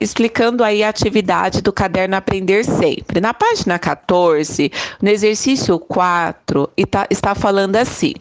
explicando aí a atividade do caderno Aprender Sempre. Na página 14, no exercício 4, está falando assim: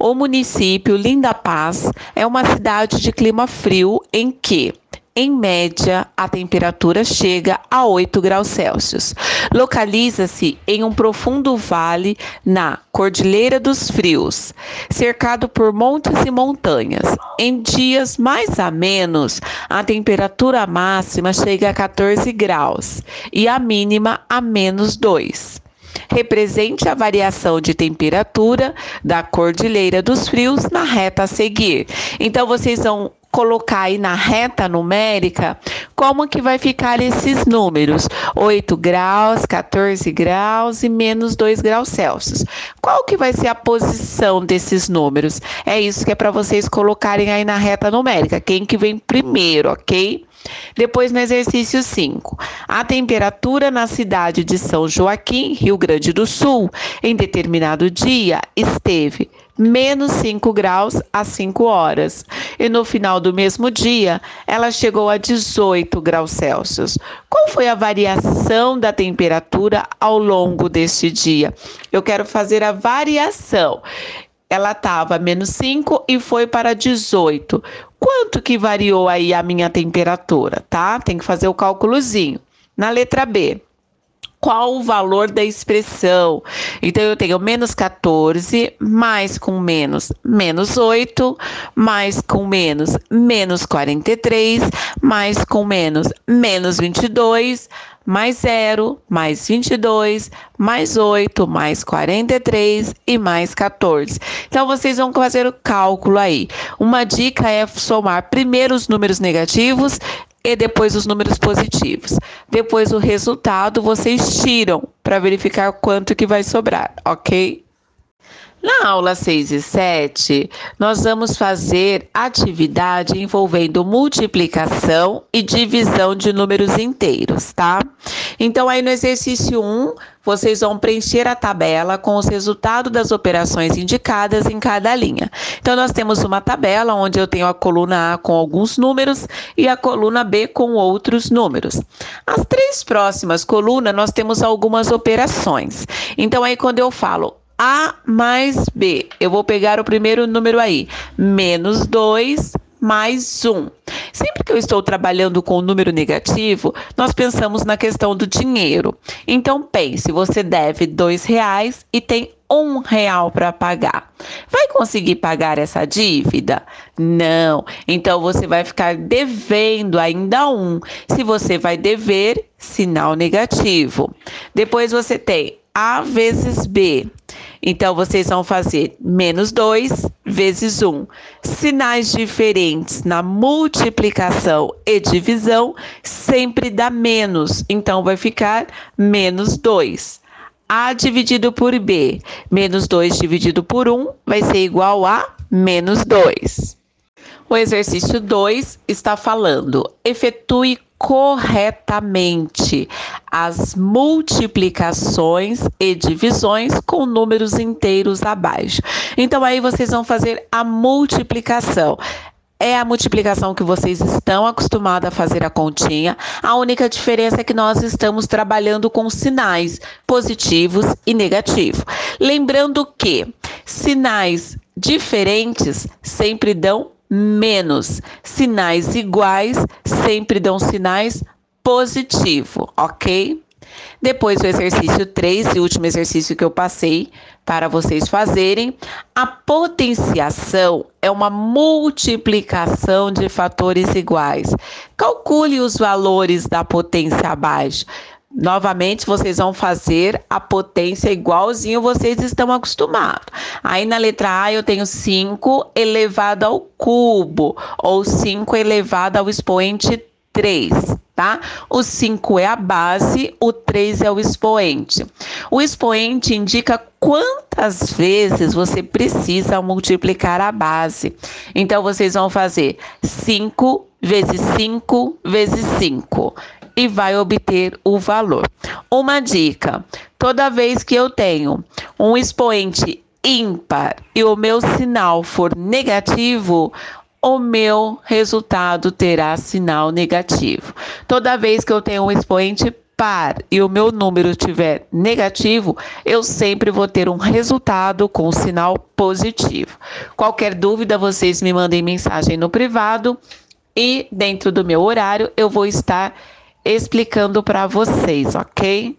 o município Linda Paz é uma cidade de clima frio em que em média, a temperatura chega a 8 graus Celsius. Localiza-se em um profundo vale na Cordilheira dos Frios, cercado por montes e montanhas. Em dias mais amenos, a temperatura máxima chega a 14 graus e a mínima a menos 2 represente a variação de temperatura da Cordilheira dos Frios na reta a seguir. Então vocês vão colocar aí na reta numérica como que vai ficar esses números: 8 graus, 14 graus e menos 2 graus Celsius. Qual que vai ser a posição desses números? É isso que é para vocês colocarem aí na reta numérica. Quem que vem primeiro, ok? Depois, no exercício 5, a temperatura na cidade de São Joaquim, Rio Grande do Sul, em determinado dia esteve menos 5 graus às 5 horas. E no final do mesmo dia, ela chegou a 18 graus Celsius. Qual foi a variação da temperatura ao longo deste dia? Eu quero fazer a variação. Ela estava menos 5 e foi para 18. Quanto que variou aí a minha temperatura, tá? Tem que fazer o cálculozinho. Na letra B, qual o valor da expressão. Então, eu tenho menos 14, mais com menos, menos 8, mais com menos, menos 43, mais com menos, menos 22, mais 0, mais 22, mais 8, mais 43 e mais 14. Então, vocês vão fazer o cálculo aí. Uma dica é somar primeiro os números negativos e depois os números positivos. Depois o resultado vocês tiram para verificar quanto que vai sobrar, ok? Na aula 6 e 7, nós vamos fazer atividade envolvendo multiplicação e divisão de números inteiros, tá? Então, aí no exercício 1, vocês vão preencher a tabela com os resultados das operações indicadas em cada linha. Então, nós temos uma tabela onde eu tenho a coluna A com alguns números e a coluna B com outros números. As três próximas colunas, nós temos algumas operações. Então, aí quando eu falo a mais B. Eu vou pegar o primeiro número aí, menos 2 mais 1. Sempre que eu estou trabalhando com o número negativo, nós pensamos na questão do dinheiro. Então pense, você deve dois reais e tem um real para pagar. Vai conseguir pagar essa dívida? Não. Então você vai ficar devendo ainda um. Se você vai dever, sinal negativo. Depois você tem A vezes B. Então, vocês vão fazer menos 2 vezes 1. Um. Sinais diferentes na multiplicação e divisão sempre dá menos. Então, vai ficar menos 2. A dividido por B, menos 2 dividido por 1 vai ser igual a menos 2. O exercício 2 está falando: efetue corretamente as multiplicações e divisões com números inteiros abaixo. Então aí vocês vão fazer a multiplicação é a multiplicação que vocês estão acostumados a fazer a continha. A única diferença é que nós estamos trabalhando com sinais positivos e negativos. Lembrando que sinais diferentes sempre dão menos. Sinais iguais sempre dão sinais positivo, ok? Depois o exercício 3 e último exercício que eu passei para vocês fazerem, a potenciação é uma multiplicação de fatores iguais. Calcule os valores da potência abaixo. Novamente, vocês vão fazer a potência igualzinho vocês estão acostumados. Aí na letra A eu tenho 5 elevado ao cubo, ou 5 elevado ao expoente 3, tá? O 5 é a base, o 3 é o expoente. O expoente indica quantas vezes você precisa multiplicar a base. Então, vocês vão fazer 5 vezes 5 vezes 5 e vai obter o valor. Uma dica: toda vez que eu tenho um expoente ímpar e o meu sinal for negativo, o meu resultado terá sinal negativo. Toda vez que eu tenho um expoente par e o meu número estiver negativo, eu sempre vou ter um resultado com sinal positivo. Qualquer dúvida, vocês me mandem mensagem no privado e dentro do meu horário eu vou estar explicando para vocês, ok?